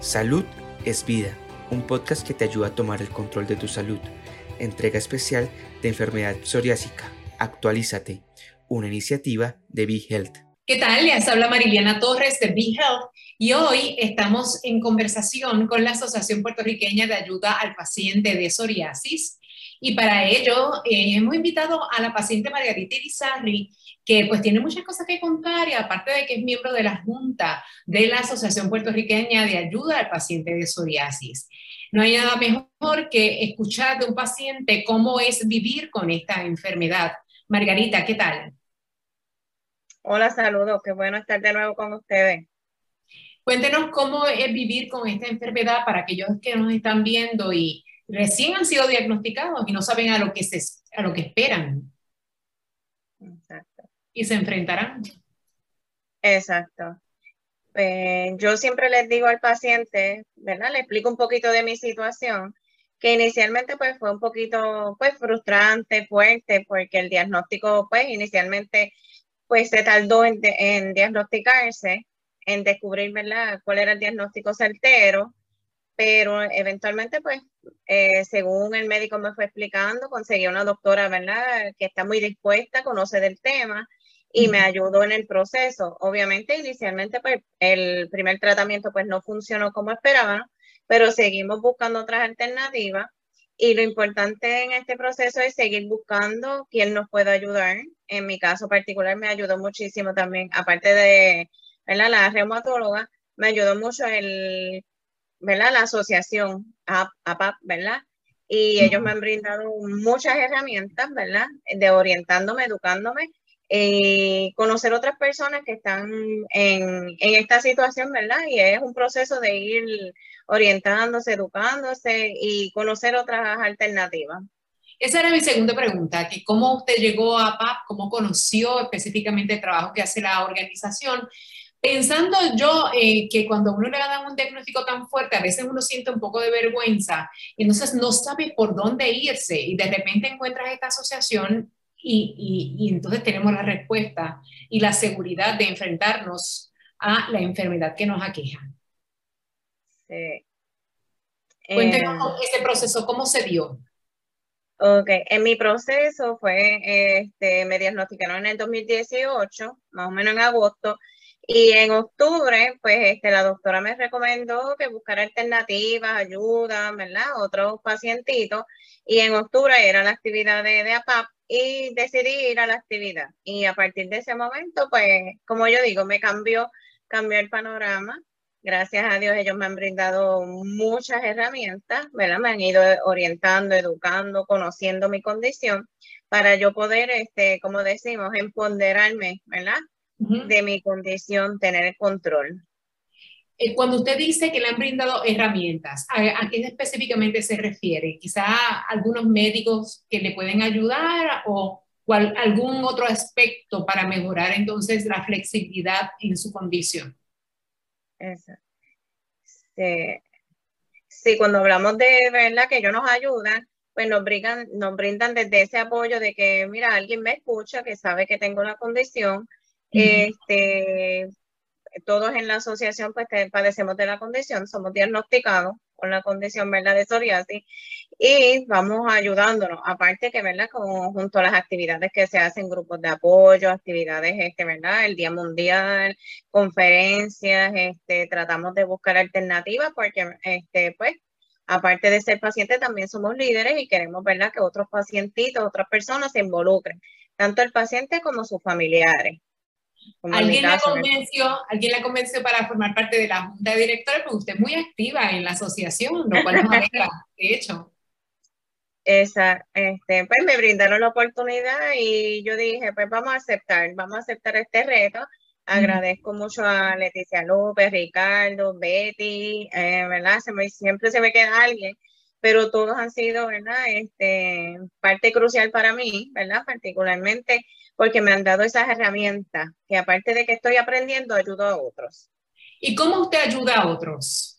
Salud es vida, un podcast que te ayuda a tomar el control de tu salud. Entrega especial de enfermedad psoriásica. Actualízate, una iniciativa de Be Health. ¿Qué tal? Les habla Mariliana Torres de Be Health y hoy estamos en conversación con la Asociación Puertorriqueña de Ayuda al Paciente de Psoriasis. Y para ello eh, hemos invitado a la paciente Margarita Irizarri, que pues tiene muchas cosas que contar y aparte de que es miembro de la Junta de la Asociación Puertorriqueña de Ayuda al Paciente de Psoriasis. No hay nada mejor que escuchar de un paciente cómo es vivir con esta enfermedad. Margarita, ¿qué tal? Hola, saludos, qué bueno estar de nuevo con ustedes. Cuéntenos cómo es vivir con esta enfermedad para aquellos que nos están viendo y recién han sido diagnosticados y no saben a lo que, se, a lo que esperan. Exacto y se enfrentarán. Exacto. Eh, yo siempre les digo al paciente, ¿verdad? Le explico un poquito de mi situación, que inicialmente pues fue un poquito pues frustrante, fuerte, porque el diagnóstico pues inicialmente pues se tardó en, en diagnosticarse, en descubrir, ¿verdad? Cuál era el diagnóstico certero, pero eventualmente pues eh, según el médico me fue explicando, conseguí una doctora, ¿verdad? Que está muy dispuesta, conoce del tema y me ayudó en el proceso. Obviamente, inicialmente, pues el primer tratamiento pues no funcionó como esperábamos, pero seguimos buscando otras alternativas y lo importante en este proceso es seguir buscando quién nos pueda ayudar. En mi caso particular me ayudó muchísimo también, aparte de la reumatóloga, me ayudó mucho el, ¿verdad? la asociación APAP, ¿verdad? Y ellos me han brindado muchas herramientas, ¿verdad? De orientándome, educándome eh, conocer otras personas que están en, esta situación, ¿verdad? Y es un proceso de ir orientándose, educándose y conocer otras alternativas. Esa era mi segunda pregunta, que cómo usted llegó a PAP, cómo conoció específicamente el trabajo que hace la organización. Pensando yo eh, que cuando uno le da un diagnóstico tan fuerte, a veces uno siente un poco de vergüenza, y entonces no sabe por dónde irse, y de repente encuentras esta asociación y, entonces tenemos la respuesta y la seguridad de enfrentarnos a la enfermedad que nos aqueja. Sí. Cuéntenos eh, ese proceso, ¿cómo se dio? Ok, en mi proceso fue, este, me diagnosticaron en el 2018, más o menos en agosto, y en octubre, pues este, la doctora me recomendó que buscara alternativas, ayuda, ¿verdad? Otros pacientitos. Y en octubre era la actividad de, de APAP y decidí ir a la actividad. Y a partir de ese momento, pues, como yo digo, me cambió, cambió el panorama. Gracias a Dios ellos me han brindado muchas herramientas, ¿verdad? Me han ido orientando, educando, conociendo mi condición para yo poder, este, como decimos, empoderarme, ¿verdad? De mi condición, tener el control. Eh, cuando usted dice que le han brindado herramientas, ¿a, qué específicamente se refiere? Quizá algunos médicos que le pueden ayudar o algún otro aspecto para mejorar entonces la flexibilidad en su condición. Sí. cuando hablamos de verdad que ellos nos ayudan, pues nos brindan, nos brindan desde ese apoyo de que, mira, alguien me escucha, que sabe que tengo una condición, este, todos en la asociación pues padecemos de la condición, somos diagnosticados con la condición ¿verdad? de psoriasis y vamos ayudándonos, aparte que ¿verdad? Como junto a las actividades que se hacen, grupos de apoyo, actividades, este, ¿verdad? El Día Mundial, conferencias, este, tratamos de buscar alternativas porque este, pues aparte de ser paciente, también somos líderes y queremos ¿verdad? que otros pacientitos, otras personas se involucren, tanto el paciente como sus familiares. ¿Alguien la, convenció, ¿Alguien la convenció para formar parte de la junta de directores? Porque usted es muy activa en la asociación, lo cual nos alegra, de hecho. Esa, este, pues me brindaron la oportunidad y yo dije, pues vamos a aceptar, vamos a aceptar este reto. Agradezco mucho a Leticia López, Ricardo, Betty, eh, ¿verdad? siempre se me queda alguien, pero todos han sido, ¿verdad? Este, parte crucial para mí, ¿verdad? Particularmente porque me han dado esas herramientas que aparte de que estoy aprendiendo, ayudo a otros. ¿Y cómo usted ayuda a otros?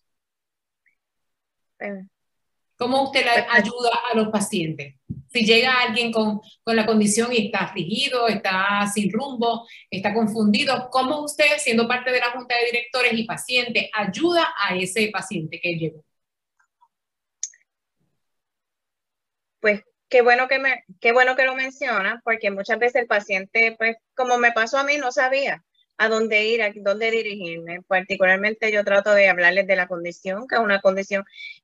Eh. ¿Cómo usted ayuda a los pacientes? Si llega alguien con, con la condición y está afligido, está sin rumbo, está confundido, ¿cómo usted, siendo parte de la junta de directores y paciente, ayuda a ese paciente que llegó? Pues qué bueno que me, qué bueno que lo menciona, porque muchas veces el paciente, pues, como me pasó a mí, no sabía a dónde ir, a dónde dirigirme. Particularmente yo trato de hablarles de la condición, que es una condición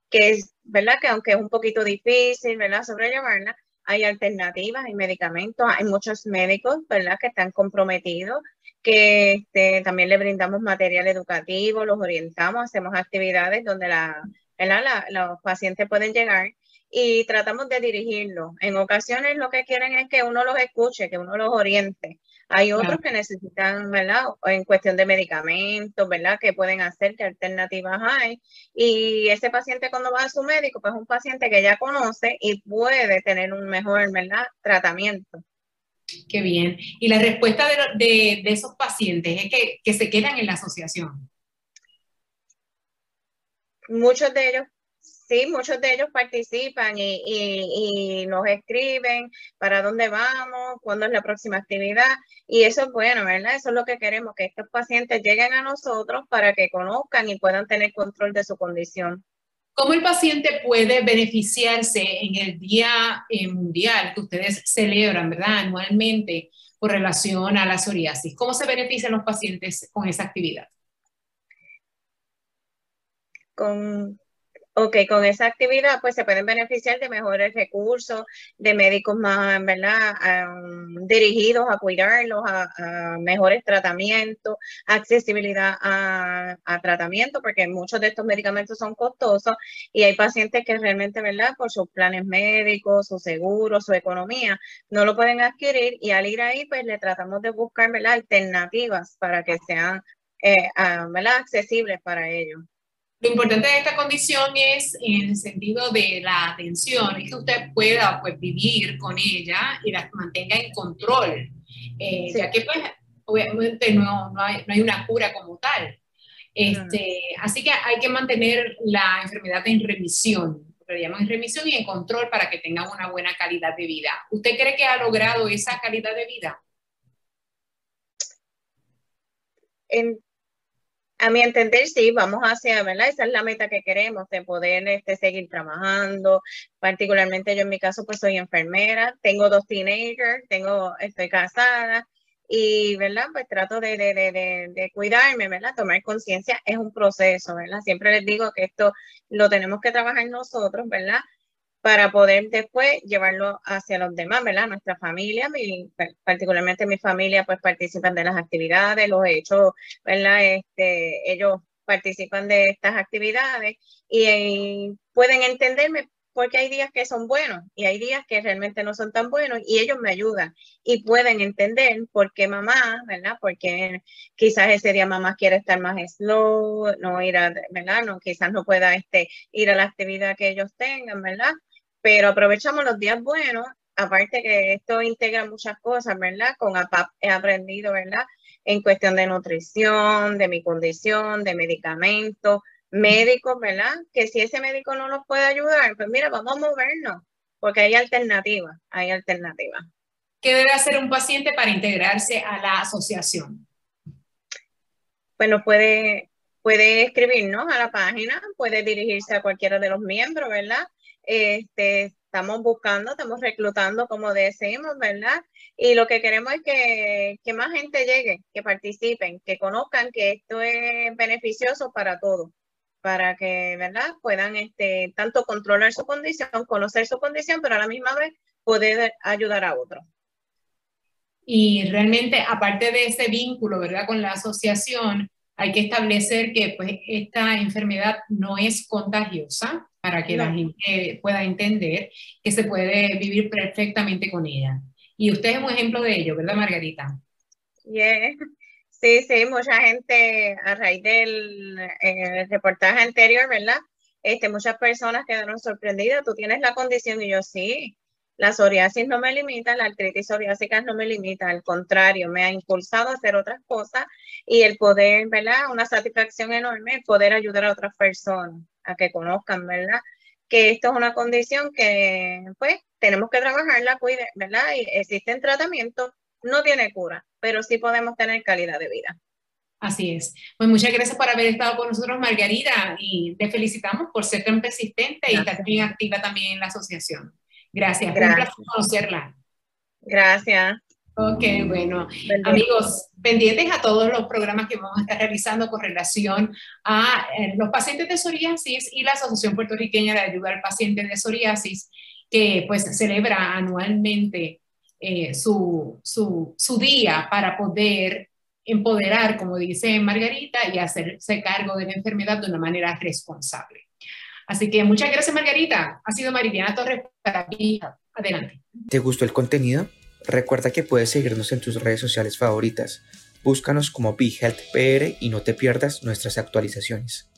que es, ¿verdad? Que aunque es un poquito difícil, ¿verdad? Sobrellevarla, hay alternativas, hay medicamentos, hay muchos médicos, ¿verdad? Que están comprometidos, que este, también le brindamos material educativo, los orientamos, hacemos actividades donde la, los pacientes pueden llegar y tratamos de dirigirlos. En ocasiones lo que quieren es que uno los escuche, que uno los oriente. Hay otros que necesitan, ¿verdad? En cuestión de medicamentos, ¿verdad? Que pueden hacer, qué alternativas hay. Y ese paciente cuando va a su médico, pues es un paciente que ya conoce y puede tener un mejor, ¿verdad? Tratamiento. Qué bien. Y la respuesta de, esos pacientes es que, que se quedan en la asociación. Muchos de ellos Sí, muchos de ellos participan y, nos escriben para dónde vamos, cuándo es la próxima actividad. Y eso es bueno, ¿verdad? Eso es lo que queremos, que estos pacientes lleguen a nosotros para que conozcan y puedan tener control de su condición. ¿Cómo el paciente puede beneficiarse en el Día eh, Mundial que ustedes celebran, ¿verdad? Anualmente con relación a la psoriasis. ¿Cómo se benefician los pacientes con esa actividad? Con, Ok, con esa actividad pues se pueden beneficiar de mejores recursos, de médicos más, ¿verdad? dirigidos a cuidarlos, a, mejores tratamientos, accesibilidad a, a, tratamiento, porque muchos de estos medicamentos son costosos y hay pacientes que realmente, ¿verdad? Por sus planes médicos, su seguro, su economía, no lo pueden adquirir y al ir ahí pues le tratamos de buscar, ¿verdad? Alternativas para que sean, eh, ¿verdad? Accesibles para ellos. Lo importante de esta condición es, en el sentido de la atención, es que usted pueda pues, vivir con ella y la mantenga en control, eh, ya que pues, obviamente no, no, hay, no, hay, una cura como tal. Este, Así que hay que mantener la enfermedad en remisión, lo que llaman en remisión y en control para que tenga una buena calidad de vida. ¿Usted cree que ha logrado esa calidad de vida? En a mi entender, sí, vamos hacia, ¿verdad? Esa es la meta que queremos, de poder este, seguir trabajando. Particularmente yo en mi caso, pues soy enfermera, tengo dos teenagers, tengo, estoy casada y, ¿verdad? Pues trato de, de, de, de cuidarme, ¿verdad? Tomar conciencia es un proceso, ¿verdad? Siempre les digo que esto lo tenemos que trabajar nosotros, ¿verdad? Para poder después llevarlo hacia los demás, ¿verdad? Nuestra familia, particularmente mi familia, pues participan de las actividades, los hechos, ¿verdad? Este, ellos participan de estas actividades y, pueden entenderme porque hay días que son buenos y hay días que realmente no son tan buenos y ellos me ayudan y pueden entender por qué mamá, ¿verdad? Porque quizás ese día mamá quiere estar más slow, no ir a, ¿verdad? No, quizás no pueda este, ir a la actividad que ellos tengan, ¿verdad? Pero aprovechamos los días buenos, aparte que esto integra muchas cosas, ¿verdad? Con APAP he aprendido, ¿verdad? En cuestión de nutrición, de mi condición, de medicamentos, médicos, ¿verdad? Que si ese médico no nos puede ayudar, pues mira, vamos a movernos, porque hay alternativas, hay alternativas. ¿Qué debe hacer un paciente para integrarse a la asociación? Bueno, puede, puede escribirnos a la página, puede dirigirse a cualquiera de los miembros, ¿verdad? Este, estamos buscando, estamos reclutando, como decimos, ¿verdad? Y lo que queremos es que, que, más gente llegue, que participen, que conozcan que esto es beneficioso para todos, para que, ¿verdad? Puedan este, tanto controlar su condición, conocer su condición, pero a la misma vez poder ayudar a otros. Y realmente, aparte de ese vínculo, ¿verdad? Con la asociación, hay que establecer que pues, esta enfermedad no es contagiosa, para que la gente pueda entender que se puede vivir perfectamente con ella. Y usted es un ejemplo de ello, ¿verdad, Margarita? Sí, sí, mucha gente a raíz del eh, reportaje anterior, ¿verdad? Este, muchas personas quedaron sorprendidas. Tú tienes la condición y yo sí. La psoriasis no me limita, la artritis psoriásica no me limita, al contrario, me ha impulsado a hacer otras cosas y el poder, ¿verdad? Una satisfacción enorme, poder ayudar a otras personas a que conozcan, ¿verdad? que esto es una condición que pues tenemos que trabajarla, cuide, ¿verdad? Y existen tratamientos, no tiene cura, pero sí podemos tener calidad de vida. Así es. Pues muchas gracias por haber estado con nosotros, Margarita, y te felicitamos por ser tan persistente y estar bien activa también en la asociación. Gracias. gracias. Un conocerla. Gracias. Ok, bueno. Amigos, pendientes a todos los programas que vamos a estar realizando con relación a eh, los pacientes de psoriasis y la Asociación Puertorriqueña de Ayuda al Paciente de Psoriasis, que pues celebra anualmente eh, su, su, su día para poder empoderar, como dice Margarita, y hacerse cargo de la enfermedad de una manera responsable. Así que muchas gracias, Margarita. Ha sido Maridiana Torres para mí. Adelante. ¿Te gustó el contenido? Recuerda que puedes seguirnos en tus redes sociales favoritas. Búscanos como BeHealthPR y no te pierdas nuestras actualizaciones.